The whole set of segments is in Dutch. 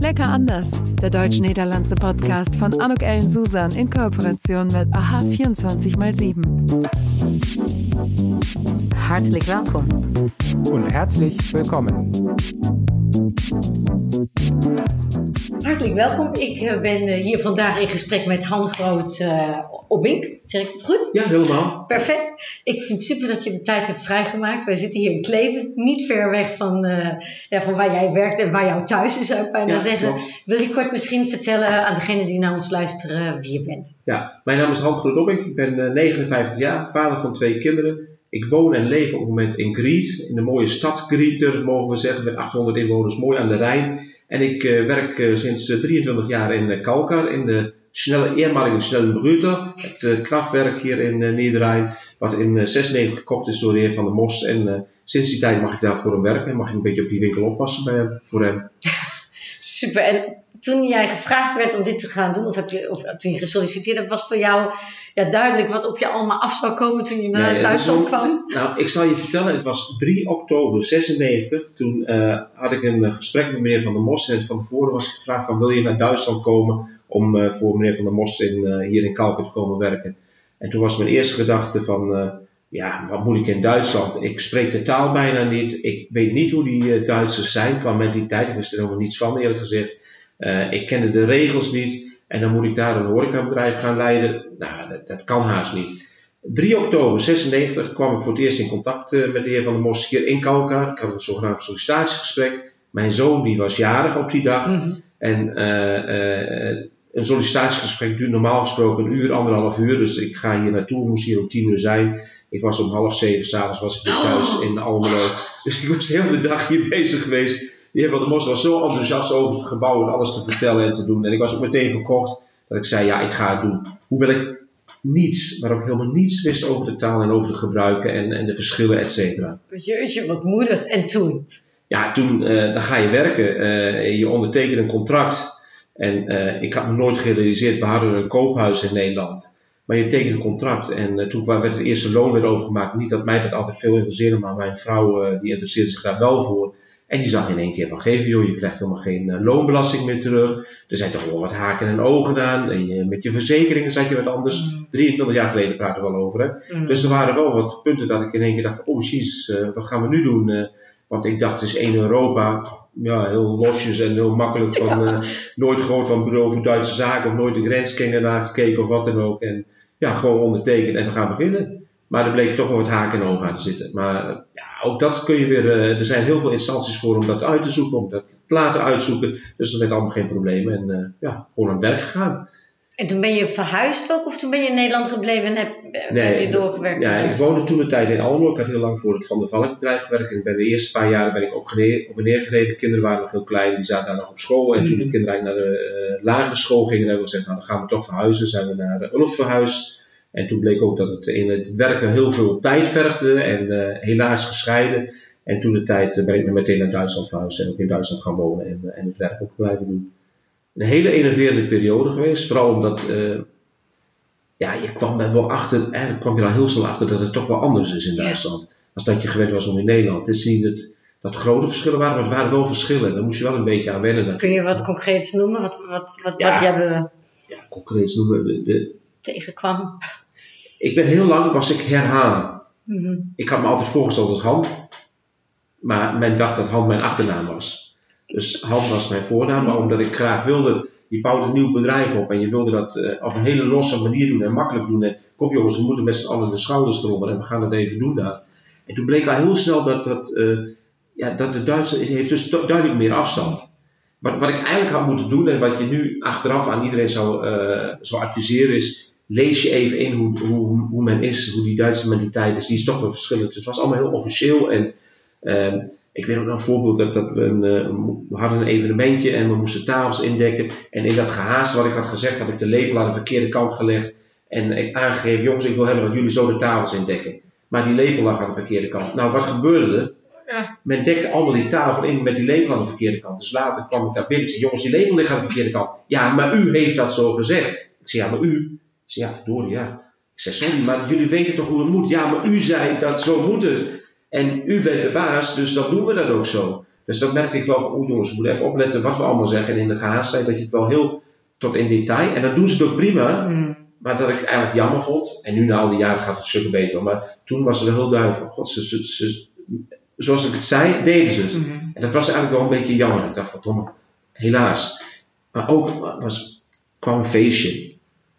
Lecker anders, der deutsch-niederlandse Podcast von Anuk Ellen Susan in Kooperation mit AHA 24x7. Hartelijk welkom. Und herzlich willkommen. Hartelijk welkom. Ik eh, ben eh, hier vandaag in gesprek met Han Groot Obbink. Zeg ik het goed? Ja, helemaal. Perfect. Ik vind het super dat je de tijd hebt vrijgemaakt. Wij zitten hier in Kleven, niet ver weg van, uh, ja, van waar jij werkt en waar jouw thuis is, zou ik bijna Ja, zeggen. klopt. Wil je kort misschien vertellen aan degenen die naar ons luisteren wie je bent? Ja, mijn naam is Hans Groot-Obbink. Ik ben eh, 59 jaar, vader van twee kinderen. Ik woon en leef op het moment in Griet, in de mooie stad Grieter, mogen we zeggen, met 800 inwoners, mooi aan de Rijn. En ik eh, werk eh, sinds eh, 23 jaar in Kalkar, in de snelle, eermalige Snelle het uh, kraftwerk hier in uh, Nederrijn, wat in uh, 96 gekocht is door de heer Van der Mos. En eh, sinds die tijd mag ik daar voor hem werken en mag ik een beetje op die winkel oppassen bij hem, voor hem. Super. En toen jij gevraagd werd om dit te gaan doen, of, heb je, of toen je gesolliciteerd hebt, was voor jou ja, duidelijk wat op je allemaal af zou komen toen je naar Duitsland kwam? Nou, ik zal je vertellen, het was 3 oktober 96. Toen eh, had ik een eh, gesprek met meneer Van der Mos. En van tevoren was ik gevraagd van, wil je naar Duitsland komen om eh, voor meneer Van der Mos in, eh, hier in Kalken te komen werken? En toen was mijn eerste gedachte van, eh, ja, wat moet ik in Duitsland? Ik spreek de taal bijna niet. Ik weet niet hoe die Duitsers zijn qua mentaliteit. Ik wist er helemaal niets van, eerlijk gezegd. Ik kende de regels niet. En dan moet ik daar een horecabedrijf gaan leiden. Nou, dat, dat kan haast niet. 3 oktober 96 kwam ik voor het eerst in contact met de heer Van der Mos hier in Kalkar. Ik had een zogenaamd sollicitatiegesprek. Mijn zoon die was jarig op die dag. Mhm. En een sollicitatiegesprek duurt normaal gesproken een uur, anderhalf uur. Dus ik ga hier naartoe, moest hier om tien uur zijn. Ik was om half zeven s'avonds was ik weer thuis in Almelo. Dus ik was de hele dag hier bezig geweest. De heer Van der Mos was zo enthousiast over het gebouw en alles te vertellen en te doen. En ik was ook meteen verkocht dat ik zei, ja, ik ga het doen. Hoewel ik niets, maar ook helemaal niets wist over de taal en over de gebruiken en, en de verschillen, et cetera. Jeetje, wat moedig. En toen? Ja, toen eh, dan ga je werken. eh, je ondertekent een contract. En eh, ik had me nooit gerealiseerd, we hadden een koophuis in Nederland. Maar je tekent een contract. En eh, toen werd het eerste loon weer overgemaakt. Niet dat mij dat altijd veel interesseerde, maar mijn vrouw eh, die interesseerde zich daar wel voor. En die zag in één keer van geven, joh, je krijgt helemaal geen loonbelasting meer terug. Er zijn toch wel wat haken en ogen aan. En je, met je verzekeringen zat je wat anders. 23 jaar geleden praten we wel over, hè. Mm. Dus er waren wel wat punten dat ik in één keer dacht, oh jezus, eh, wat gaan we nu doen? Want ik dacht, is één Europa, ja, heel losjes en heel makkelijk van, eh, nooit gehoord van bureau voor Duitse zaken of nooit de grenskenger naar gekeken of wat dan ook. En ja, gewoon ondertekenen en we gaan beginnen. Maar er bleek toch wel wat haken en ogen aan te zitten. Maar ja, ook dat kun je weer, eh, er zijn heel veel instanties voor om dat uit te zoeken, om dat te laten uitzoeken. Dus dat werd allemaal geen probleem en eh, ja, gewoon aan het werk gegaan. En toen ben je verhuisd ook? Of toen ben je in Nederland gebleven en heb, heb je doorgewerkt? Ja, ik woonde toen de tijd in Almelo. Ik had heel lang voor het Van der Valk bedrijf gewerkt. En ben de eerste paar jaren ben ik op, op en neer gereden. De kinderen waren nog heel klein, die zaten daar nog op school. En toen de kinderen eigenlijk naar de eh, lagere school gingen, hebben we gezegd, nou dan gaan we toch verhuizen. Zijn we naar de Ulf verhuisd. En toen bleek ook dat het in het werken heel veel tijd vergde en eh, helaas gescheiden. En toen de tijd eh, ben ik meteen naar Duitsland verhuisd en ook in Duitsland gaan wonen en, eh, en het werk ook blijven doen. Een hele enerverende periode geweest, vooral omdat eh, ja, je kwam er wel achter, eigenlijk kwam je daar heel snel achter dat het toch wel anders is in. Duitsland. Als dat je gewend was om in Nederland. Het is niet dat, dat er grote verschillen waren, maar het waren wel verschillen. Daar moest je wel een beetje aan wennen. Kun je wat concreets noemen? Wat, wat, wat, Ja. wat jij be- Ja, concreet noemen we de, tegenkwam? Ik ben heel lang, was ik herhaan. Mhm. Ik had me altijd voorgesteld als Han. Maar men dacht dat Han mijn achternaam was. Dus Han was mijn voornaam, maar omdat ik graag wilde, je bouwt een nieuw bedrijf op en je wilde dat eh, op een hele losse manier doen en makkelijk doen. En kom jongens, we moeten met z'n allen de schouders eronder en we gaan het even doen daar. En toen bleek al heel snel dat, dat, eh, ja, dat de Duitse heeft dus du- duidelijk meer afstand. Wat, wat ik eigenlijk had moeten doen en wat je nu achteraf aan iedereen zou, eh, zou adviseren is, lees je even in hoe, hoe, hoe men is, hoe die Duitse mentaliteit is. Die is toch wel verschillend. Het was allemaal heel officieel en ehm, ik weet ook nog een voorbeeld dat, dat we, een, eh, we hadden een evenementje en we moesten tafels indekken. En in dat gehaast wat ik had gezegd, had ik de lepel aan de verkeerde kant gelegd. En ik aangegeven, jongens, ik wil hebben dat jullie zo de tafels indekken. Maar die lepel lag aan de verkeerde kant. Nou, wat gebeurde er? Ja. Men dekte allemaal die tafel in met die lepel aan de verkeerde kant. Dus later kwam ik daar binnen en zei, jongens, die lepel ligt aan de verkeerde kant. Ja, maar u heeft dat zo gezegd. Ik zei, ja, maar u? Ik zei, ja, verdorie, ja. Ik zei, sorry, maar jullie weten toch hoe het moet? Ja, maar u zei dat zo moet het. En u bent de baas, dus dan doen we dat ook zo. Dus dat merkte ik wel van, jongens, we moeten even opletten wat we allemaal zeggen. En in de gehaast zijn dat je het wel heel tot in detail. En dat doen ze toch prima. Mm. Maar dat ik het eigenlijk jammer vond. En nu na al die jaren gaat het stukken beter. Maar toen was het wel heel duidelijk van, god, ze, ze, ze- zoals ik het zei, deden ze het. Mhm. En dat was eigenlijk wel een beetje jammer. Ik dacht van, domme, helaas. Maar ook was, kwam een feestje.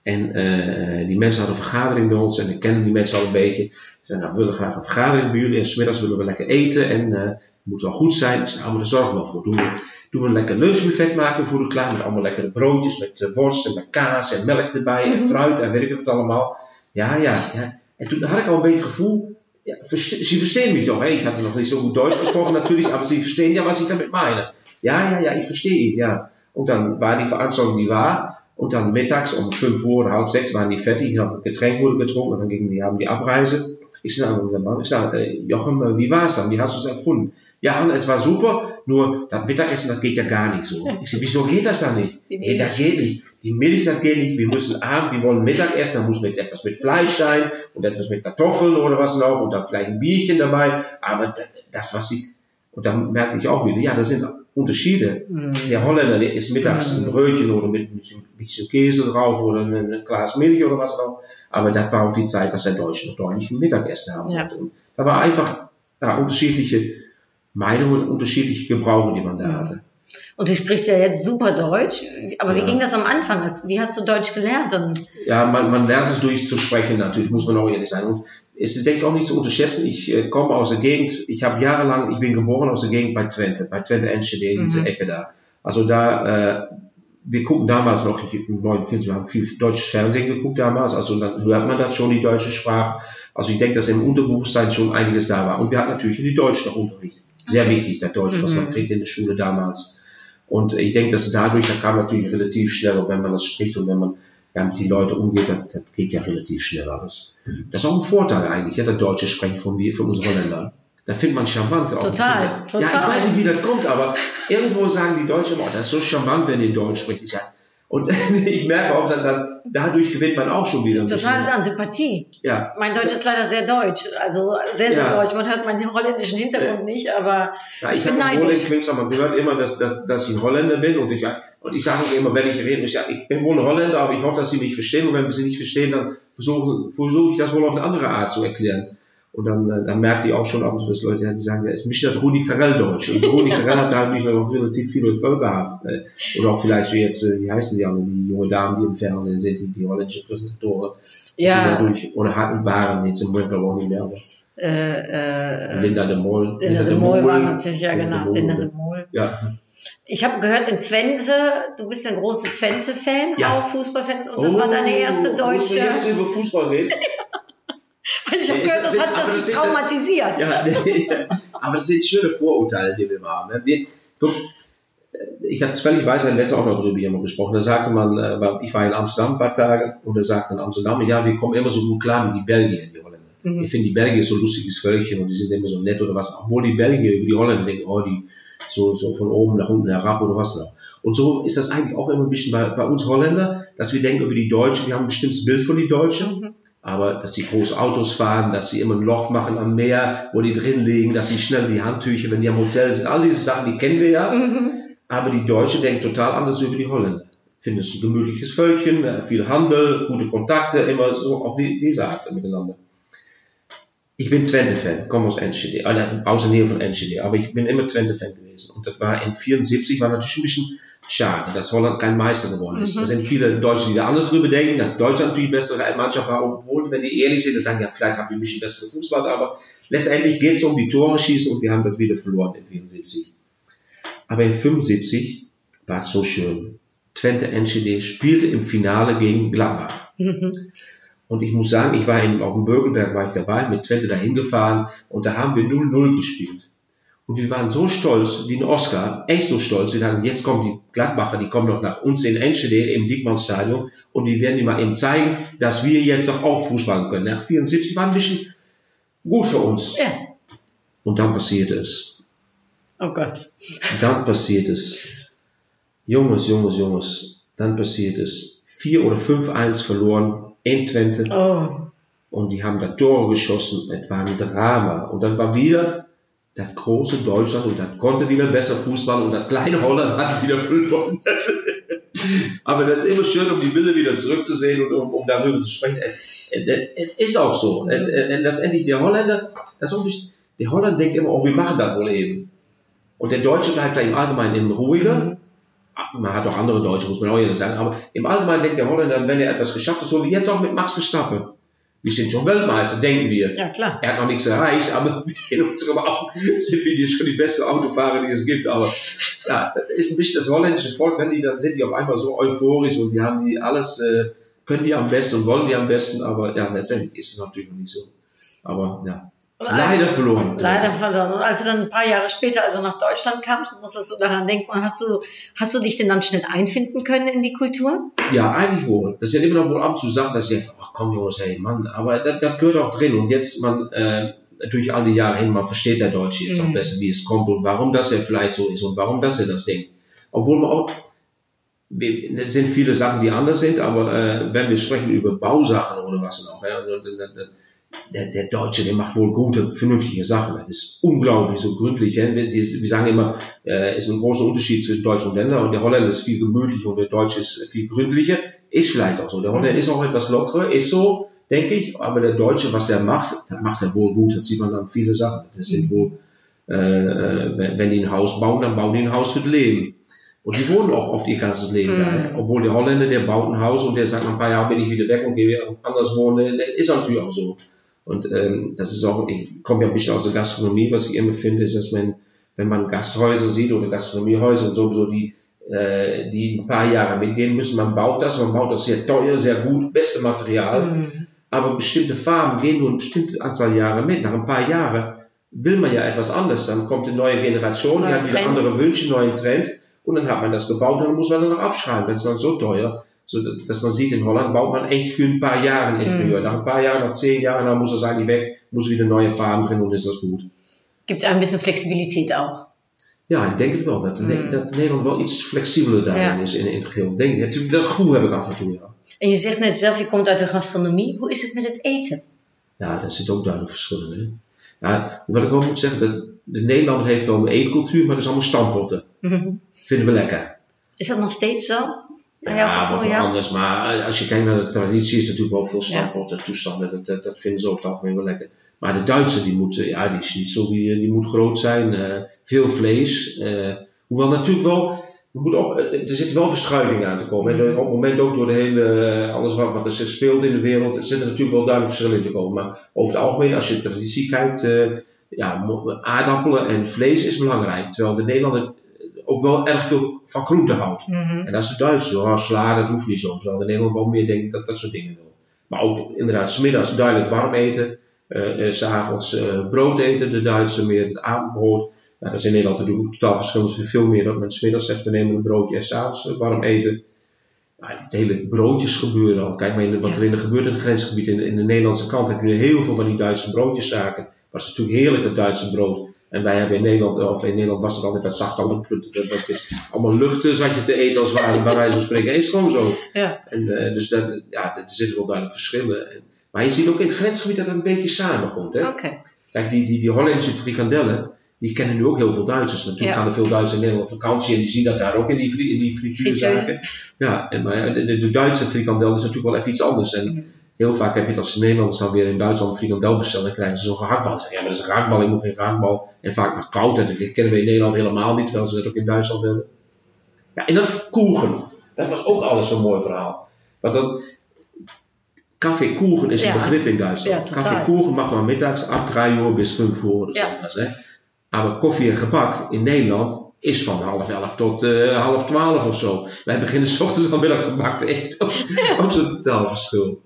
En eh, die mensen hadden een vergadering bij ons. En ik kende die mensen al een beetje. Ze zeiden, nou, we willen graag een vergadering bij jullie. En smiddags willen we lekker eten. En eh, het moet wel goed zijn. Ik zei, nou, maar daar zorgen we wel voor. Doen we, doen we een lekker lunchbuffet maken voor de klaar. Met allemaal lekkere broodjes. Met eh, worst en met kaas en melk erbij. En fruit en weet ik wat allemaal. Ja, ja, ja. En toen had ik al een beetje het gevoel. Ja, ze verstehen mich doch. Hey, ich hatte noch nicht so gut Deutsch gesprochen natürlich, aber sie verstehen ja, was ich damit meine. Ja, ja, ja, ich verstehe ja. Und dann war die Veranstaltung, die war. Und dann mittags um 5 Uhr oder halb sechs waren die fertig. Noch Getränk wurde getrunken und dann gingen die, haben die Abreise. Ich sage Mann, ich sage, äh, Jochen, äh, wie war es dann? Wie hast du es empfunden? Ja, Hanna, es war super, nur das Mittagessen, das geht ja gar nicht so. Ich sage, wieso geht das dann nicht? Nee, das geht nicht. Die Milch, das geht nicht. Wir müssen Abend, wir wollen Mittag essen, da muss mit etwas mit Fleisch sein und etwas mit Kartoffeln oder was noch und dann vielleicht ein Bierchen dabei. Aber das, was sie, und dann merkte ich auch wieder, ja, das sind Unterschiede. Der Holländer, der isst mittags ein Brötchen oder mit ein bisschen, Käse drauf oder ein, Glas Milch oder was auch. Aber das war auch die Zeit, dass der Deutsche noch deutlich ein Mittagessen haben Ja. wollte. Und da war einfach ja, unterschiedliche Meinungen, unterschiedliche Gebrauche, die man da hatte. Und du sprichst ja jetzt super Deutsch. Aber wie Ja. ging das am Anfang? Wie hast du Deutsch gelernt? Dann? Ja, man, man lernt es durch zu sprechen, natürlich, muss man auch ehrlich sein. Und es ist, denke ich, auch nicht zu unterschätzen. Ich äh, komme aus der Gegend, ich habe jahrelang, ich bin geboren aus der Gegend bei Twente, bei Twente Enschede, in diese Ecke da. Also da, äh, wir gucken damals noch, ich, im 49, wir haben viel deutsches Fernsehen geguckt damals, also dann hört man das schon, die deutsche Sprache. Also ich denke, dass im Unterbewusstsein schon einiges da war. Und wir hatten natürlich die Deutsch noch Unterricht. Sehr wichtig, das Deutsch, was man kriegt in der Schule damals. Und ich denke, dass dadurch, da kam natürlich relativ schnell, und wenn man das spricht und wenn man ja, mit den Leuten umgeht, das, das geht ja relativ schnell alles. Das ist auch ein Vorteil eigentlich, ja, der Deutsche sprechen von wir, von unseren Holländern. Da findet man charmant. Auch. Total, Ja, total. ich weiß nicht, wie das kommt, aber irgendwo sagen die Deutschen immer, oh, das ist so charmant, wenn ihr Deutsch spricht. Ich, ja, und ich merke auch, dann, dann, dadurch gewinnt man auch schon wieder Total an Sympathie. Ja, Mein Deutsch ist leider sehr deutsch. Also sehr, sehr Ja. deutsch. Man hört meinen holländischen Hintergrund nicht, aber Ja, ich, ich, bin neidisch. Queens, man gehört immer, dass, dass, dass ich Holländer bin und ich, und ich sage auch immer, wenn ich rede, ich, ja, ich bin wohl ein Holländer, aber ich hoffe, dass sie mich verstehen und wenn sie nicht verstehen, dann versuche versuche ich das wohl auf eine andere Art zu erklären. Und dann, äh, dann merkt ihr auch schon ab und zu, dass Leute die sagen, ja, ist mich das Rudi Carell Deutsch. Und Rudi Carell hat da nicht noch relativ viele Völker gehabt. Äh, Oder auch vielleicht wie jetzt, äh, wie heißen die alle, die junge Damen, die im Fernsehen sind, die, die holländische Präsentatoren. Ja. dadurch, oder hatten, waren jetzt im Moment auch nicht mehr. Äh, äh, Linda de Mol. Linda de Mol war natürlich, ja genau, Linda de Mol. Ja, Ich habe gehört in Twente, du bist ein großer Twente-Fan, Ja. auch Fußballfan, und das war deine erste Müssen wir deutsche. jetzt über Fußball reden? Weil ich habe gehört, das hat das dich traumatisiert. Ja, nee. aber das sind schöne Vorurteile, die wir haben. ne? Wir, guck, ich habe völlig weiß, ein letzter auch noch darüber jemand gesprochen. Da sagte man, äh, ich war in Amsterdam ein paar Tage und da sagte in Amsterdam, ja, wir kommen immer so gut klar mit die Belgier, die Holländer. Mhm. Ich finde die Belgier so lustiges Völkchen und die sind immer so nett oder was. Obwohl die Belgier über die Holländer denken, oh, die so, so von oben nach unten herab oder was noch. Und so ist das eigentlich auch immer ein bisschen bei, bei uns Holländer, dass wir denken über die Deutschen, wir haben ein bestimmtes Bild von den Deutschen. Aber dass die große Autos fahren, dass sie immer ein Loch machen am Meer, wo die drin liegen, dass sie schnell die Handtücher, wenn die am Hotel sind, all diese Sachen, die kennen wir ja. Aber die Deutsche denkt total anders über die Holländer. Finden es ein gemütliches Völkchen, viel Handel, gute Kontakte, immer so auf die, diese Art miteinander. Ich bin Twente-Fan, komme aus äh, aus der Nähe von Enschede, aber ich bin immer Twente-Fan gewesen. Und das war in 74, war natürlich ein bisschen schade, dass Holland kein Meister geworden ist. Da sind viele Deutsche, die da anders drüber denken, dass Deutschland die bessere Mannschaft war, obwohl, wenn die ehrlich sind, dann sagen, ja, vielleicht haben wir ein bisschen bessere Fußball, aber letztendlich geht es um die Tore schießen und wir haben das wieder verloren in 74. Aber in 75 war es so schön. Twente Enschede spielte im Finale gegen Gladbach. Und ich muss sagen, ich war in, auf dem Bürgerberg war ich dabei, mit Twente dahin gefahren und da haben wir 0-0 gespielt. Und wir waren so stolz, wie ein Oscar, echt so stolz. Wir dachten, jetzt kommen die Gladbacher, die kommen noch nach uns in Enschede im Diekmannsstadion und die werden die mal eben zeigen, dass wir jetzt doch auch Fußball können. Nach 74 war ein bisschen gut für uns. Ja. Und dann passierte es. Oh Gott. Dann passiert es. Junges, Junges, Junges. Dann passiert es. 4 oder 5-1 verloren in Twente. Oh. Und die haben da Tore geschossen. Es war ein Drama. Und dann war wieder das große Deutschland und das konnte wieder besser Fußball und das kleine Holland hat wieder verloren. Aber das ist immer schön, um die Bilder wieder zurückzusehen und um, um darüber zu sprechen. Es, es, es ist auch so. Und, letztendlich der Holländer, das ist der Holländer denkt immer, oh, wir machen das wohl eben. Und der Deutsche bleibt da im Allgemeinen immer ruhiger. Mhm. Man hat auch andere Deutsche, muss man auch ehrlich sagen. Aber im Allgemeinen denkt der Holländer, wenn er etwas geschafft hat, so wie jetzt auch mit Max Verstappen. Wir sind schon Weltmeister, denken wir. Ja, klar. Er hat noch nichts erreicht, aber in unserem Augen sind wir schon die besten Autofahrer, die es gibt. Aber ja, das ist ein bisschen das holländische Volk, wenn die, dann sind die auf einmal so euphorisch und die haben die alles, äh, können die am besten und wollen die am besten, aber ja, letztendlich ist es natürlich noch nicht so. Aber ja, Und leider als- verloren. Leider verloren. Und als du dann ein paar Jahre später, also nach Deutschland kamst, musstest du daran denken, und hast du, hast du dich denn dann schnell einfinden können in die Kultur? Ja, eigentlich wohl. Das ist ja immer noch wohl ab zu sagen, dass ich, ach komm Jungs, hey Mann, aber das, das gehört auch drin. Und jetzt, man, äh, durch all die Jahre hin, man versteht der Deutsche jetzt auch Mhm. besser, wie es kommt und warum das ja vielleicht so ist und warum das er das denkt. Obwohl man auch, es sind viele Sachen, die anders sind, aber äh, wenn wir sprechen über Bausachen oder was auch, ja, dann- dann- dann- der, der Deutsche, der macht wohl gute, vernünftige Sachen. Das ist unglaublich so gründlich. Ja? Wir, wir sagen immer, äh, ist ein großer Unterschied zwischen Deutsch und Länder und der Holländer ist viel gemütlicher und der Deutsche ist viel gründlicher. Ist vielleicht auch so. Der Holländer ist auch etwas lockerer, ist so, denke ich, aber der Deutsche, was er macht, das macht er wohl gut. Das sieht man an viele Sachen. Das sind wohl, äh, äh, wenn, wenn die ein Haus bauen, dann bauen die ein Haus für das Leben. Und die wohnen auch oft ihr ganzes Leben da. ja. Obwohl der Holländer, der baut ein Haus und der sagt, nach ein paar Jahren bin ich wieder weg und gehe wieder anders wohnen. Das ist natürlich auch so. Und ähm, das ist auch, ich komme ja ein bisschen aus der Gastronomie, was ich immer finde, ist, dass man, wenn man Gasthäuser sieht oder Gastronomiehäuser und sowieso die, äh, die ein paar Jahre mitgehen müssen, man baut das, man baut das sehr teuer, sehr gut, beste Material. Mhm. Aber bestimmte Farben gehen nur eine bestimmte Anzahl Jahre mit. Nach ein paar Jahren will man ja etwas anderes. Dann kommt eine neue Generation, die Neuer hat wieder Trend. andere Wünsche, neuen Trend. Und dann hat man das gebaut und dann muss man dann noch abschreiben. Das ist dann so teuer. So, dass man sieht, in Holland baut man echt für ein paar Jahre ein Interieur. Nach ein paar Jahren, nach zehn Jahren, dann muss es eigentlich weg, muss wieder neue Farben drin und ist das gut. Gibt ein bisschen Flexibilität auch. Ja, ik denk het wel. Dat, dat Nederland wel iets flexibeler daarin Ja. is in, het geheel. Denk, dat gevoel heb ik af en toe, ja. En je zegt net zelf, je komt uit de gastronomie. Hoe is het met het eten? Ja, daar zit ook duidelijk verschillen in. Ja, wat ik wel moet zeggen, dat de Nederlander heeft wel een eetcultuur, maar dat is allemaal stampotten. Mhm. Vinden we lekker. Is dat nog steeds zo? Ja, wat gevoel, wel ja? anders. Maar als je kijkt naar de traditie, is natuurlijk wel veel stampotten toestanden. Dat, dat, dat vinden ze over het algemeen wel lekker. Maar de Duitse, die moet, eh, ja, die is niet zo, die, die moet groot zijn. eh, veel vlees. eh, hoewel natuurlijk wel, er, moet eh, er zit wel verschuiving aan te komen. En op het moment ook door de hele, eh, alles wat, wat er zich speelt in de wereld, er zit er natuurlijk wel duidelijk verschil in te komen. Maar over het algemeen, als je de traditie kijkt, eh, ja, aardappelen en vlees is belangrijk. Terwijl de Nederlander ook wel erg veel van groente houdt. Mhm. En dat is de Duitse, hoor. sla, dat hoeft niet zo. Terwijl de Nederlander wel meer denkt dat dat soort dingen wil. Maar ook inderdaad, smiddags duidelijk warm eten. eh eh, s'avonds eh, brood eten, de Duitse meer het avondbrood. Dat is in Nederland natuurlijk totaal verschillend. Veel meer dat men smiddags zegt, we nemen een broodje en s'avonds warm eten. Het hele broodjes gebeuren al. Kijk maar in de- wat er in de gebeurt in het grensgebied. In de, in de Nederlandse kant heb je heel veel van die Duitse broodjeszaken. Was natuurlijk heerlijk dat Duitse brood. En wij hebben in Nederland, of in Nederland was het altijd dat zacht allemaal, allemaal luchten zat je te eten als ware, bij wijze van spreken. Is gewoon zo. Ja. En, eh, dus dat, ja, er zitten wel duidelijk verschillen. En, maar je ziet ook in het grensgebied dat het een beetje samenkomt. Hè? Oké. Kijk, die, die, die Hollandse frikandellen, die kennen nu ook heel veel Duitsers. Natuurlijk Ja. gaan er veel Duitsers in Nederland op vakantie en die zien dat daar ook in die, fri- in die frituurzaken. Ja, en, maar de, de, de Duitse frikandel is natuurlijk wel even iets anders. En. Heel vaak heb je het als de Nederlanders dan weer in Duitsland frikandel bestellen, dan krijgen ze zo'n gehaktbal. Zeggen, Ja, maar dat is een gehaktbal, ik moet geen gehaktbal. En vaak nog koud, en dat kennen we in Nederland helemaal niet, terwijl ze dat ook in Duitsland hebben. Ja, en dan koegen. Dat was ook alles zo'n mooi verhaal. Want dan, Café Kuchen is Ja. een begrip in Duitsland. Ja, Kuchen mag maar middags ab 3 uur bis 5 uur oder Ja. sowas. Ne? Maar koffie en gebak in Nederland is van half elf tot eh, half twaalf of zo. Wij beginnen s ochtends al middag gebak te eten. ook zo'n totaal verschil.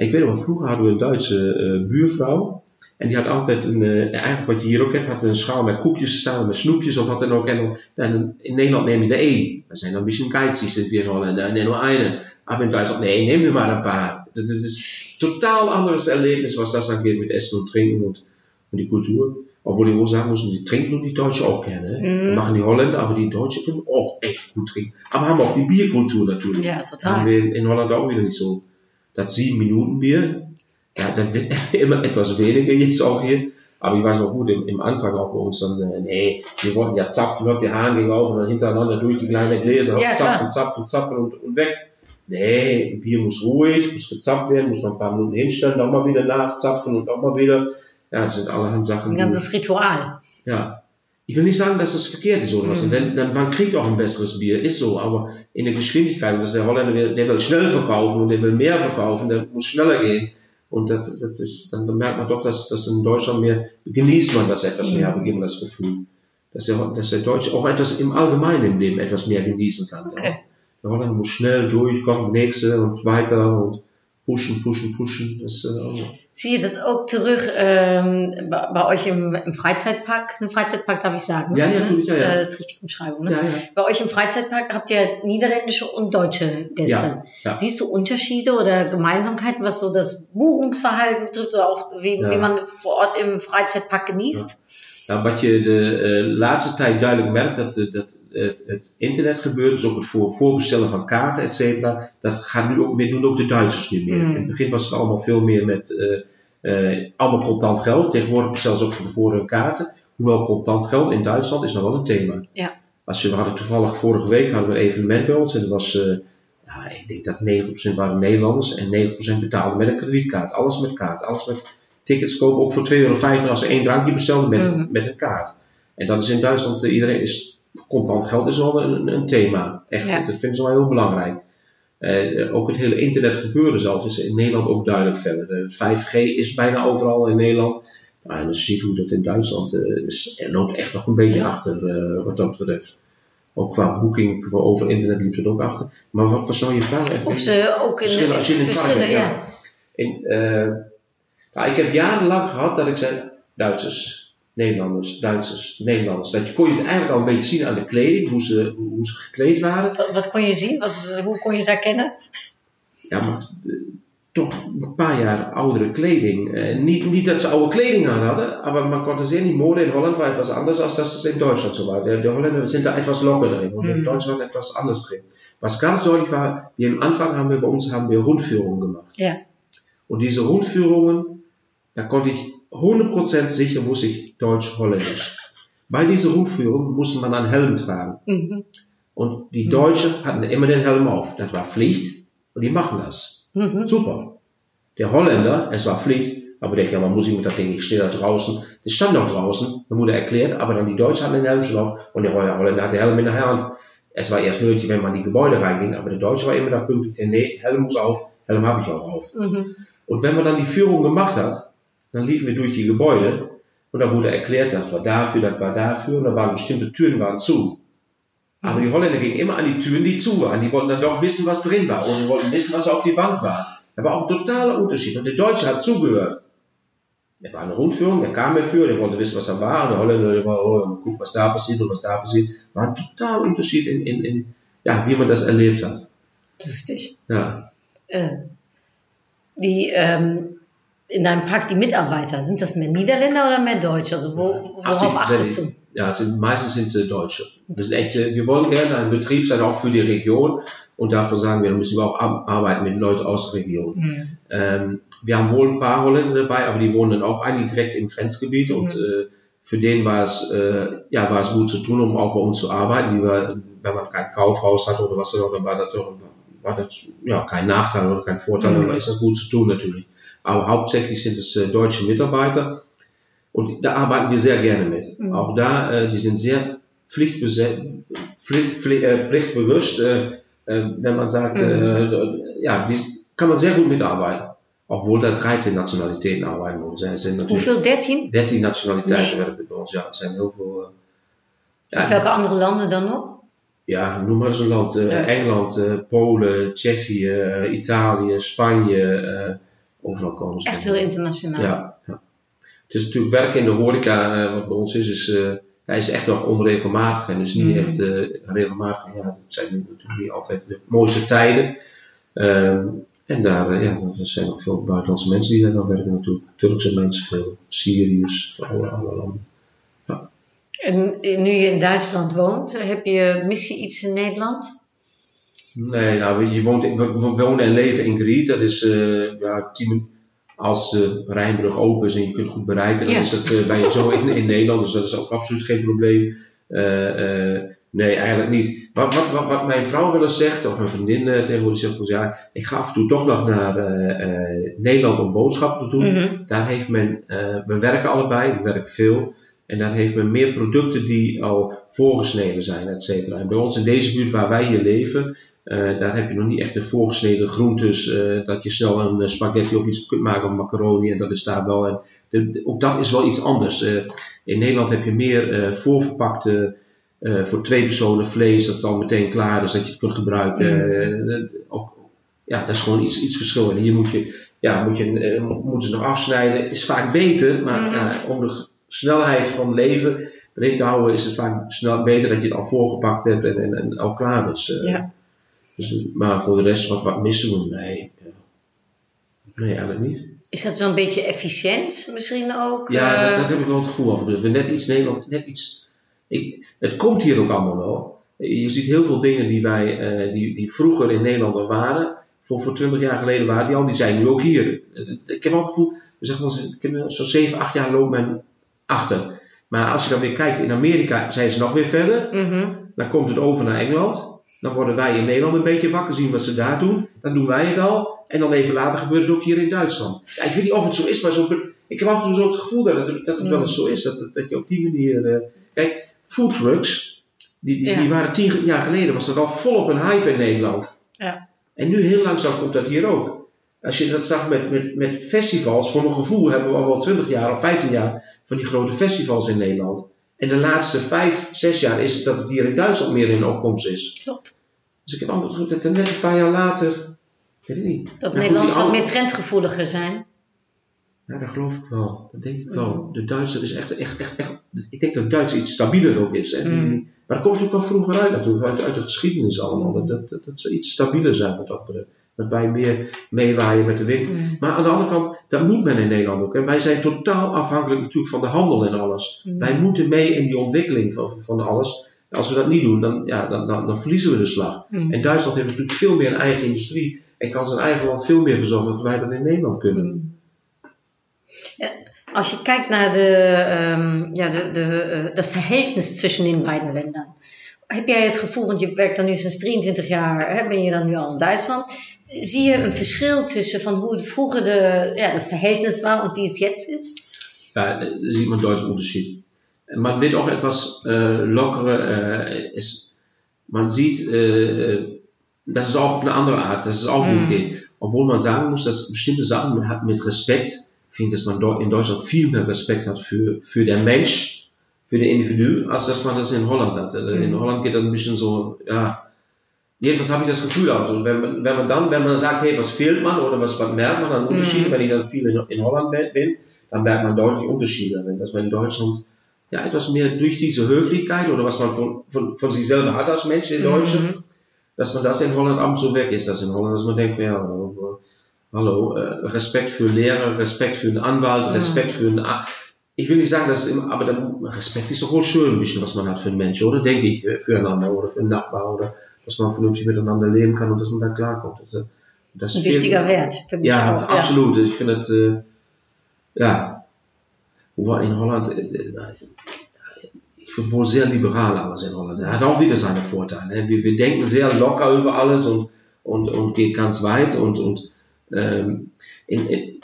En ik weet nog vroeger hadden we een Duitse eh, buurvrouw. En die had altijd een, eh, eigenlijk wat je hier ook hebt, had een schaal met koekjes staan, met snoepjes of wat dan ook. En, dan- en in Nederland neem je er één. We zijn dan een sind wir in Holland. En neem maar één. Maar in Duitsland, nee, neem er maar een paar. Dat dat is een totaal anderes Erlebnis, was das angeht mit Essen und Trinken und, und die Kultur. Obwohl ich auch sagen muss, die trinken die Deutschen auch gerne. Mhm. Machen die Holländer, aber die Deutschen können auch echt gut trinken. Aber haben auch die Bierkultur natürlich. Ja, Das haben wir in, in Holland auch wieder nicht so. Das sieben Minuten Bier, ja, dann wird immer etwas weniger jetzt auch hier. Aber ich weiß auch gut, im, im Anfang auch bei uns dann, äh, nee, wir wollten ja zapfen, hört die Hahn ging auf und dann hintereinander durch die kleinen Gläser, Ja, zapfen, klar. zapfen, zapfen und, und weg. Nee, ein Bier muss ruhig, muss gezapft werden, muss noch ein paar Minuten hinstellen, nochmal wieder nachzapfen und nochmal wieder. Ja, das sind allerhand Das ist Sachen. ein ganzes Ritual. ja. Ich will nicht sagen, dass das verkehrt ist oder was. Mhm. Denn, dann, man kriegt auch ein besseres Bier, ist so. Aber in der Geschwindigkeit, dass der Holländer, will- der will schnell verkaufen und der will mehr verkaufen, der muss schneller gehen. Und das, das ist, dann, merkt man doch, dass, dass in Deutschland mehr, genießt man das etwas mehr, habe ich immer das Gefühl. Dass der, dass der Deutsche auch etwas im Allgemeinen im Leben etwas mehr genießen kann. Okay. Der Holländer muss schnell durch, kommt der nächste und weiter und pushen, pushen, pushen. Das, äh, Zie je dat ook terug ähm, bei, euch im, im Freizeitpark? Ein Freizeitpark darf ich sagen. Ja, ja, ne? natürlich, ja, ja. Äh, Das ist richtig Umschreibung. Ne? ja, ja. Bei euch im Freizeitpark habt ihr niederländische und deutsche Gäste. Ja, ja. Siehst du Unterschiede oder Gemeinsamkeiten, was so das Buchungsverhalten betrifft oder auch wie, Ja. wie man vor Ort im Freizeitpark genießt? Nou, wat je de eh, laatste tijd duidelijk merkt, dat, de- dat het, het internet gebeurt, dus ook het voor, voorbestellen van kaarten, et cetera, dat gaat nu ook meer, doen ook de Duitsers nu meer. Mm. In het begin was het allemaal veel meer met eh, eh, allemaal contant geld. Tegenwoordig zelfs ook van tevoren kaarten. Hoewel contant geld in Duitsland is nog wel een thema. Ja. Als je, we hadden toevallig vorige week hadden we een evenement bij ons en dat was, ik denk dat 90% waren Nederlanders en 90% betaalden met een kredietkaart. Alles met kaart, alles met tickets kopen, ook voor 2,50 euro als ze één drankje bestelden met, Mhm. met een kaart. En dat is in Duitsland, eh, iedereen is, contant geld is wel een, een thema. Echt, Ja. dat vinden ze wel heel belangrijk. Eh, ook het hele internet gebeuren zelf is in Nederland ook duidelijk verder. De 5G is bijna overal in Nederland. Maar je ziet hoe dat in Duitsland eh, is, er loopt echt nog een beetje achter wat dat betreft. Ook qua boeking over internet liep het ook achter. Maar wat was nou je vraag? Even- Of ze ook in Verschillen, als je in een park verschillen, ja. ja. In, nou, ik heb jarenlang gehad dat ik zei Duitsers, Nederlanders, Duitsers, Nederlanders. Dat je, kon je het eigenlijk al een beetje zien aan de kleding, hoe ze, hoe, ze gekleed waren. Wat, wat kon je zien? Wat, hoe kon je het herkennen? Ja, maar eh, toch een paar jaar oudere kleding. Eh, niet, niet dat ze oude kleding aan hadden, aber man konnte sehen, die Mode in Holland war etwas anders, als das es in Deutschland so war. Die, die Holländer sind da etwas lockerer drin und in Mhm. Deutschland etwas anders drin. Was ganz deutlich war, wir am Anfang haben wir bei uns haben wir Rundführungen gemacht. Ja. Und diese Rundführungen, da konnte ich 100% sicher wusste ich Deutsch-Holländisch. Bei dieser Rundführung musste man einen Helm tragen. Mhm. Und die Deutschen hatten immer den Helm auf. Das war Pflicht und die machen das. Mhm. Super. Der Holländer, es war Pflicht, aber der ja, man muss ich mit das Ding, ich stehe da draußen. Das stand noch draußen, dann wurde erklärt, aber dann die Deutschen hatten den Helm schon auf und der Holländer hat den Helm in der Hand. Es war erst nötig, wenn man in die Gebäude reinging, aber der Deutsche war immer da pünktlich, der, nee, Helm muss auf, Helm habe ich auch auf. Mhm. Und wenn man dann die Führung gemacht hat, dann liefen wir durch die Gebäude und da wurde erklärt, das war dafür, das war dafür und da waren bestimmte Türen waren zu. Aber die Holländer gingen immer an die Türen, die zu waren. Die wollten dann doch wissen, was drin war. Und die wollten wissen, was auf die Wand war. Da war auch ein totaler Unterschied. Und der Deutsche hat zugehört. Er war eine Rundführung, er kam dafür, der wollte wissen, was er war. Und der Holländer, der war, oh, guck, was da passiert und was da passiert. War ein totaler Unterschied in, in, in ja, wie man das erlebt hat. Lustig. Ja. Äh, die, ähm, in deinem Park die Mitarbeiter, sind das mehr Niederländer oder mehr Deutsche? Also wo, worauf 80% achtest du? Ja, sind, meistens sind es Deutsche. Wir, sind echt, äh, wir wollen gerne ein Betrieb sein, auch für die Region. Und dafür sagen wir, müssen wir auch ar- arbeiten mit Leuten aus der Region. Mhm. Ähm, wir haben wohl ein paar Holländer dabei, aber die wohnen dann auch eigentlich direkt im Grenzgebiet. Und äh, für den war es, äh, ja, war es gut zu tun, um auch bei uns zu arbeiten. Die war, wenn man kein Kaufhaus hat oder was auch immer, war das, war das ja, kein Nachteil oder kein Vorteil, Mhm. aber ist das gut zu tun natürlich. Aber hauptsächlich sind es äh, deutsche Mitarbeiter. Und da arbeiten wir sehr gerne mit. Mhm. Auch da, äh, die sind sehr pflichtbese- pflicht, pflicht, äh, pflichtbewusst. Äh, wenn man sagt, äh, ja, die kann man sehr gut mitarbeiten. Obwohl da 13 Nationalitäten arbeiten bei uns. Ja, es sind natürlich Hoeveel? 13? 13 Nationaliteiten Nee. werken bij ons. Ja, het zijn heel veel. eh, ja, welke andere landen dan nog? ja, noem maar eens een land. eh, Ja. Engeland, eh, Polen, Tsjechië, eh, Italië, Spanje. Overal komen. Echt heel internationaal. Ja, ja. Het is natuurlijk werk in de horeca, eh, wat bij ons is, is, eh, hij is echt nog onregelmatig en is niet Mhm. echt eh, regelmatig. Ja, het zijn natuurlijk niet altijd de mooiste tijden. Ehm, en daar ja, er zijn nog veel buitenlandse mensen die daar dan werken natuurlijk. Turkse mensen, veel Syriërs, van alle, alle landen. En nu je in Duitsland woont, heb je, mis je iets in Nederland? Nee, nou, je woont, we, wonen en leven in Griet. Dat is eh, ja, tien, als de Rijnbrug open is en je kunt goed bereiken, dan Ja. is dat, eh, ben je zo in, in Nederland. Dus dat is ook absoluut geen probleem. Eh, nee, eigenlijk niet. Wat, wat, wat, wat mijn vrouw wel eens zegt, of mijn vriendin tegenwoordig zegt, van, ja, ik ga af en toe toch nog naar Nederland om boodschappen te doen. Mhm. Daar heeft men, we werken allebei, we werken veel. En daar heeft men meer producten die al voorgesneden zijn, et cetera. En bij ons in deze buurt waar wij hier leven, eh, daar heb je nog niet echt de voorgesneden groentes. eh, dat je snel een eh, spaghetti of iets kunt maken of macaroni. En dat is daar wel. En de, ook dat is wel iets anders. In Nederland heb je meer voorverpakte. voor twee personen vlees dat al meteen klaar is, dat je het kunt gebruiken. Eh, ook, ja, dat is gewoon iets, iets verschil. En hier moet je, ja, moet je, moeten ze nog afsnijden. Is vaak beter, maar Mhm. ja, om de snelheid van leven erin te houden, is het vaak snel, beter dat je het al voorgepakt hebt en, en, en al klaar is. Ja. Dus, maar voor de rest, wat, wat missen we? Nee. ja. Nee, eigenlijk niet. Is dat zo'n beetje efficiënt misschien ook? Ja, eh? dat, dat heb ik wel het gevoel over. Dat we net iets Nederland, net iets. Ik, het komt hier ook allemaal wel. Je ziet heel veel dingen die wij, eh, die, die vroeger in Nederland al waren, voor, voor 20 jaar geleden waren, die al, die zijn nu ook hier. Ik heb wel het gevoel, we zeggen ik heb zo'n 7, 8 jaar loopt men achter. Maar als je dan weer kijkt, in Amerika zijn ze nog weer verder. Mhm. Dan komt het over naar Engeland. Dan worden wij in Nederland een beetje wakker, zien wat ze daar doen. Dan doen wij het al. En dan even later gebeurt het ook hier in Duitsland. Ja, ik weet niet of het zo is, maar zo, ik heb af en toe zo het gevoel dat het, dat het wel eens zo is. Dat, dat, je op die manier. eh, kijk, food trucks, die, die, Ja. die waren tien jaar geleden, was dat al volop een hype in Nederland. Ja. En nu heel langzaam komt dat hier ook. Als je dat zag met, met, met festivals, voor mijn gevoel hebben we al wel 20 jaar of 15 jaar van die grote festivals in Nederland. En de laatste 5, 6 jaar is het dat het hier in Duitsland meer in opkomst is. Klopt. Dus ik heb altijd gevoel dat er net een paar jaar later, weet ik niet. Dat goed, Nederlanders wat meer trendgevoeliger zijn. Ja, dat geloof ik wel. Dat denk ik Mm. wel. De Duitser is echt, echt, echt, echt. Ik denk dat het Duits iets stabieler ook is. Hè? Mm. Maar dat komt natuurlijk wel vroeger uit, natuurlijk, uit, uit de geschiedenis allemaal. Dat, dat, dat ze iets stabieler zijn wat dat betreft. Dat wij meer meewaaien met de wind. Mm. Maar aan de andere kant, dat moet men in Nederland ook. En wij zijn totaal afhankelijk natuurlijk van de handel en alles. Mm. Wij moeten mee in die ontwikkeling van, van alles. Als we dat niet doen, dan, ja, dan, dan, dan verliezen we de slag. Mm. En Duitsland heeft natuurlijk veel meer een eigen industrie. En kan zijn eigen land veel meer verzorgen dan wij dat in Nederland kunnen. Ja, als je kijkt naar de, ähm, ja, de, de, äh, das Verhältnis zwischen den beiden Ländern. Heb jij het gevoel, want je werkt dan nu sinds 23 jaar, hè, ben je dan nu al in Duitsland. Zie je een verschil tussen van hoe vroeger de, ja, das Verhältnis war und wie es jetzt ist? Ja, da sieht man deutlich Unterschied. Man wird auch etwas äh, lockerer, äh, es, man sieht, äh, dass es auch auf eine andere Art, dass es auch gut geht. Obwohl man sagen muss, dass bestimmte Sachen man hat mit Respekt, ich finde, dass man dort in Deutschland viel mehr Respekt hat für, für den Mensch, für den Individu, als dass man das in Holland hat. In Holland geht das ein bisschen so, ja, Jedenfalls habe ich das Gefühl, also wenn man, wenn man dann, wenn man sagt, hey, was fehlt man oder was, was merkt man an Unterschieden, wenn ich dann viel in, in Holland bin- dann merkt man deutlich Unterschiede. Wenn das man in Deutschland ja etwas mehr durch diese Höflichkeit oder was man von, von, von sich selber hat als Mensch in Deutschland, dass man das in Holland ab und zu weg ist, das in Holland, dass man denkt, ja, hallo, äh, Respekt für Lehrer, Respekt für einen Anwalt, Respekt für einen, ich will nicht sagen, dass immer, aber Respekt ist doch wohl schön, ein bisschen, was man hat für einen Mensch, oder? Denke ich, äh, füreinander oder für einen Nachbar oder dass man vernünftig miteinander leben kann und dass man da klarkommt. Das, äh, Das ist ein wichtiger Wert für mich ja, auch. absoluut. Ik vind het, eh, ja, hoewel in Holland, eh, eh, ich finde wohl sehr liberal alles in Holland. Er hat auch wieder seine Vorteile. ne? Wir, wir denken sehr locker über alles und, und, und geht ganz weit und, und ähm, in, in,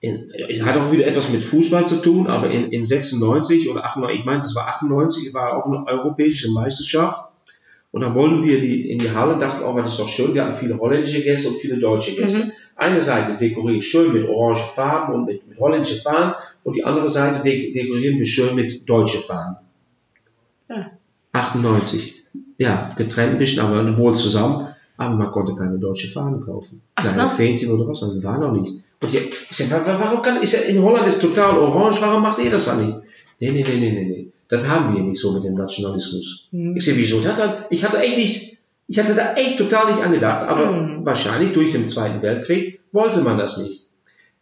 in, es hat auch wieder etwas mit Fußball zu tun, aber in, in 96 oder 98, ich meine, das war 98, war auch eine europäische Meisterschaft. Und dann wollten wir die, in die Halle dachten, oh, das ist doch schön. Wir hatten viele holländische Gäste und viele deutsche Gäste. Eine Seite dekoriert schön mit orange Farben und mit, mit holländischen Fahnen und die andere Seite de dekorieren wir schön mit deutschen Fahnen. Ja. 98. Ja, getrennt ein bisschen, aber wohl zusammen. Aber man konnte keine deutsche Fahnen kaufen. Ach Kleine so. Fähnchen oder was, das war noch nicht. Und die, ich sag, wa- wa- warum kann, ist ja, in Holland ist total orange, warum macht ihr das dann nicht? Nee, nee, nee, nee, nee, nee. Das haben wir nicht so mit dem Nationalismus. Ich sehe, wieso? Das hat, ich hatte echt nicht, ich hatte da echt total nicht angedacht, aber wahrscheinlich durch den Zweiten Weltkrieg wollte man das nicht.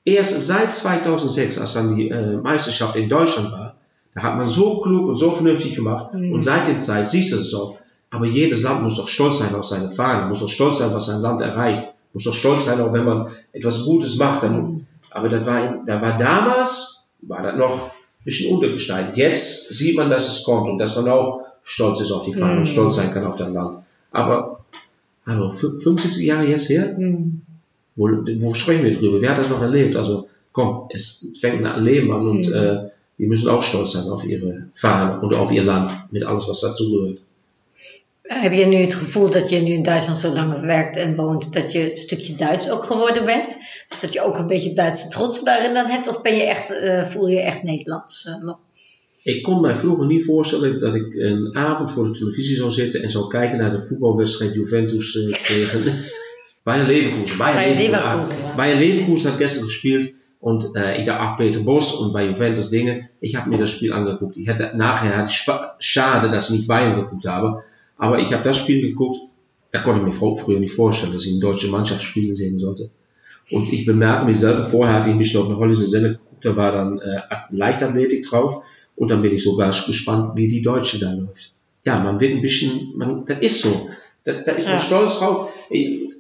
Erst seit 2006, als dann die äh, Meisterschaft in Deutschland war, da hat man so klug und so vernünftig gemacht und seit der Zeit siehst du es doch. Aber jedes Land muss doch stolz sein auf seine Fahne, muss doch stolz sein, was sein Land erreicht, muss doch stolz sein, auch wenn man etwas Gutes macht, dann, Aber das war, da war damals, war das noch bisschen untergestaltet. Jetzt sieht man, dass es kommt und dass man auch stolz ist auf die Fahne und stolz sein kann auf das Land. Aber, hallo, fü- 75 Jahre jetzt her? Wo, wo sprechen wir drüber? Wer hat das noch erlebt? Also, komm, es fängt ein Leben an und äh, die müssen auch stolz sein auf ihre Fahne und auf ihr Land mit alles, was dazu gehört. Heb je nu het gevoel dat je nu in Duitsland zo lang werkt en woont, dat je een stukje Duits ook geworden bent? Dus dat je ook een beetje Duitse trots daarin dan hebt? Of ben je echt, eh, voel je echt Nederlands eh? Ik kon mij vroeger niet voorstellen dat ik een avond voor de televisie zou zitten en zou kijken naar de voetbalwedstrijd Juventus eh, tegen Bayer Leverkusen. Bayer Bayer Leverkusen, ah, ja. Bayer Leverkusen hat gestern gespielt und äh, ich dachte, ach, Peter Boss und bei Juventus Dinge. Ich habe mir das Spiel angeguckt. Ich hätte nachher, hatte ich schade, dass ich nicht Bayern geguckt habe, aber ich habe das Spiel geguckt. Da konnte ich mir fr- früher nicht vorstellen, dass ich eine deutsche Mannschaft spielen sehen sollte. Und ich bemerke mich selber, vorher hatte ich ein bisschen auf eine holländische Sender geguckt, da war dann äh, Leichtathletik drauf. Und dann bin ich sogar gespannt, wie die Deutsche da läuft. Ja, man wird ein bisschen, man, das ist so. Da, da ist man Ja. stolz drauf. Ich,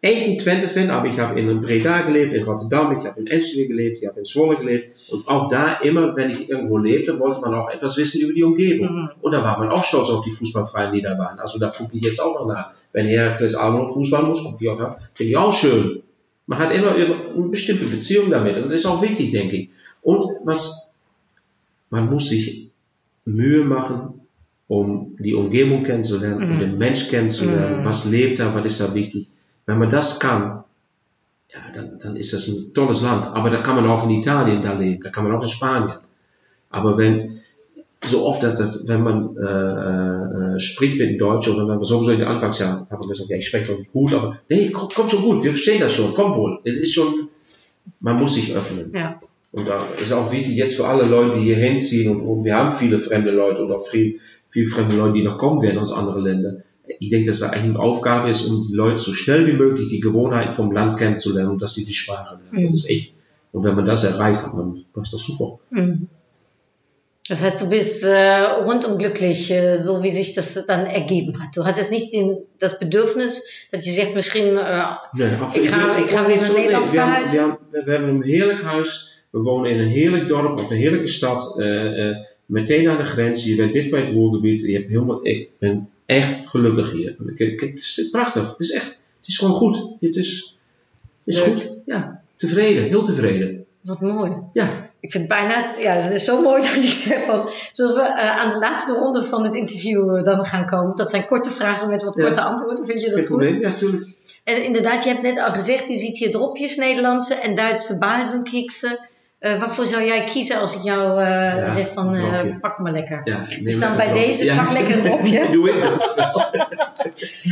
echt ein Twente-Fan, aber ich habe in Breda gelebt, in Rotterdam, ich habe in Enschede gelebt, ich habe in Zwolle gelebt. Und auch da immer, wenn ich irgendwo lebte, wollte man auch etwas wissen über die Umgebung. Und da war man auch stolz auf die Fußballvereine, die da waren. Also da gucke ich jetzt auch noch nach. Wenn Heracles Almelo Fußball muss, gucke ich auch nach. Finde ich auch schön. Man hat immer eine bestimmte Beziehung damit. Und das ist auch wichtig, denke ich. Und was, man muss sich Mühe machen, um die Umgebung kennenzulernen, um den Mensch kennenzulernen, was lebt da, was ist da wichtig. Wenn man das kann, ja, dann, dann ist das ein tolles Land. Aber da kann man auch in Italien da leben, da kann man auch in Spanien. Aber wenn, so oft, dass, dass, wenn man äh, äh, spricht mit dem Deutschen oder wenn man sowieso in den Anfangsjahren hat man gesagt, ja, ich spreche doch nicht gut, aber nee, kommt, kommt schon gut, wir verstehen das schon, kommt wohl. Es ist schon, man muss sich öffnen. Ja. Und da ist auch wichtig jetzt für alle Leute, die hier hinziehen und, und wir haben viele fremde Leute und auch viel, viel fremde Leute, die noch kommen werden aus anderen Ländern. Ich denke, dass da eigentlich eine Aufgabe ist, um die Leute so schnell wie möglich die Gewohnheiten vom Land kennenzulernen und dass die die Sprache lernen. Das ist echt. Und wenn man das erreicht, hat man, das super. Das heißt, du bist äh, rundum glücklich, äh, so wie sich das dann ergeben hat. Du hast jetzt nicht den, das Bedürfnis, dat je zegt misschien, äh, Nee, absoluut. Ik ga- ik ga weer naar Nederland we hebben- verhuizen. We, hebben- we hebben een heerlijk huis. We wonen in een heerlijk dorp of een heerlijke stad. eh, eh, meteen aan de grens. Je bent dicht bij het Ruhrgebied. Je hebt helemaal, ik ben echt gelukkig hier. Kijk, het is prachtig. Het is echt, het is gewoon goed. Het is, het is goed. Ja, tevreden. Heel tevreden. wat mooi. Ja, Ik vind het bijna, ja, dat is zo mooi dat ik zeg van, zullen we eh, aan de laatste ronde van het interview eh, dan gaan komen? Dat zijn korte vragen met wat Ja. korte antwoorden. Vind je dat geen goed? probleem. Ja, tuurlijk. En inderdaad, je hebt net al gezegd, je ziet hier dropjes Nederlandse en Duitse baardenkiksen. Eh waarvoor zou jij kiezen als ik jou eh, Ja, zeg van, een eh, pak maar lekker. Ja, Dus dan bij een deze, pak lekker een dropje. Doe ik.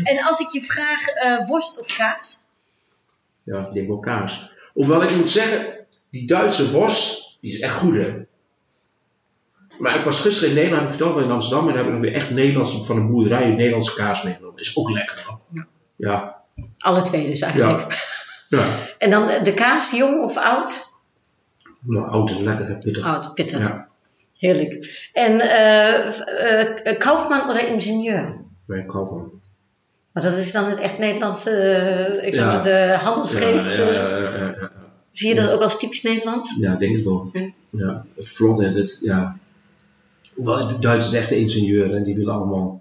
En als ik je vraag, worst of kaas? Ja, ik denk wel kaas. Hoewel ik moet zeggen, die Duitse worst, die is echt goed hè. Maar ik was gisteren in Nederland, ik verteld, in Amsterdam, en daar heb ik nog weer echt Nederlands, van een boerderij, Nederlandse kaas meegenomen. Is ook lekker hoor. Ja. Ja. Alle twee dus eigenlijk. Ja. En dan de kaas, jong of oud? Nou, oud en lekker, pittig. Oud, pittig. Ja. Heerlijk. En v- eh, kaufman of ingenieur? Bij Kaufman. Maar dat is dan het echt Nederlandse, ik zeg Ja. maar, de handelsgeest. Ja. Zie je dat ook als typisch Nederlands? Ja, ik denk het wel. Ja. Ja, het vlot en het, ja. Hoewel, de Duitsers zijn echte ingenieuren en die willen allemaal.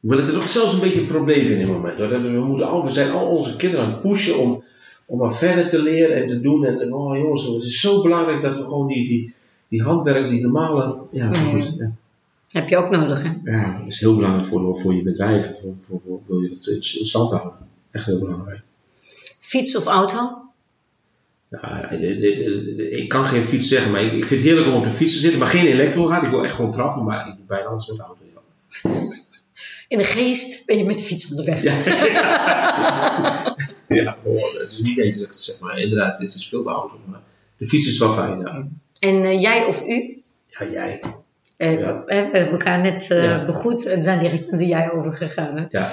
Hoewel ik het ook zelfs een beetje een probleem vind in het moment. We, moeten al, we zijn al onze kinderen aan het pushen om, om maar verder te leren en te doen. En, oh jongens, het is zo belangrijk dat we gewoon die, die, die handwerkers, die normale. Ja, goed, ja. Heb je ook nodig, hè? ja, dat is heel belangrijk voor, voor je bedrijf. Voor, voor, voor, wil je dat in stand houden. Echt heel belangrijk. Fiets of auto? Ja, de- de- de- de- ik kan geen fiets zeggen, maar ik, ik vind het heerlijk om op de fiets te zitten. Maar geen elektroraad. Ik wil echt gewoon trappen, maar ik doe bijna alles met de auto. Ja. In de geest ben je met de fiets onderweg. Ja, ja hoor, het is niet eens ik zeg, maar inderdaad, het is veel de auto. Maar de fiets is wel fijn, ja. En eh, jij of u? Ja, jij. Eh, Ja. We hebben elkaar net eh, Ja. begroet en zijn direct naar de jij overgegaan. Hè? Ja,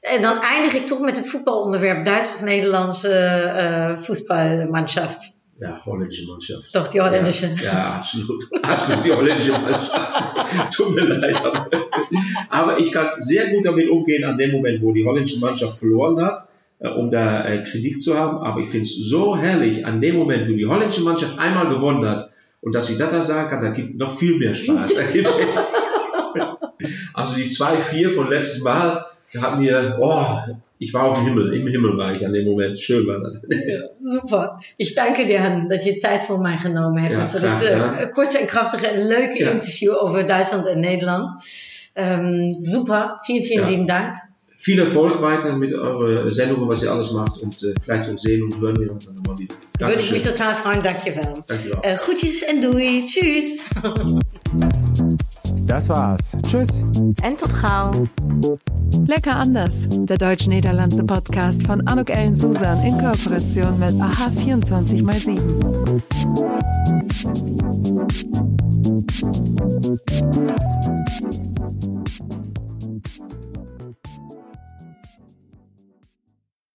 En dan eindig ik toch met het voetbalonderwerp Duits of Nederlandse voetbalmannschaft. ja, Holländische Mannschaft. Toch die Holländische. Ja, ja, absolut. Absolut, die Holländische Mannschaft. Tut mir leid. Aber ich kann sehr gut damit umgehen an dem Moment, wo die holländische Mannschaft verloren hat. Äh, um da äh, Kritik zu haben. Aber ich finde es so herrlich, an dem Moment, wo die holländische Mannschaft einmal gewonnen hat, und dass ich das da sagen kann, da gibt noch viel mehr Spaß. also die 2-4 von letztes Mal, da hat mir, oh, ich war auf dem Himmel, im Himmel war ich an dem Moment. Schön war das. Ja, super. Ich danke dir, Han, dat je tijd voor mij genomen hebt. Ja, voor graag dit uh, gedaan. korte en krachtige en leuke Ja. interview over Duitsland en Nederland. Ähm, super. Vielen, vielen Ja. lieben Dank. Viel Erfolg weiter mit euren Sendungen, was ihr alles macht und äh, vielleicht uns sehen und hören wir uns dann nochmal wieder. Würde ich mich Dankeschön. total freuen. Dankjewel. Dankjewel. Uh, groetjes en doei. Tschüss. Das war's. Tschüss. En tot gauw. Lecker anders. Der deutsch-niederlandse Podcast von Anuk Ellen Susan in Kooperation mit AHA 24x7.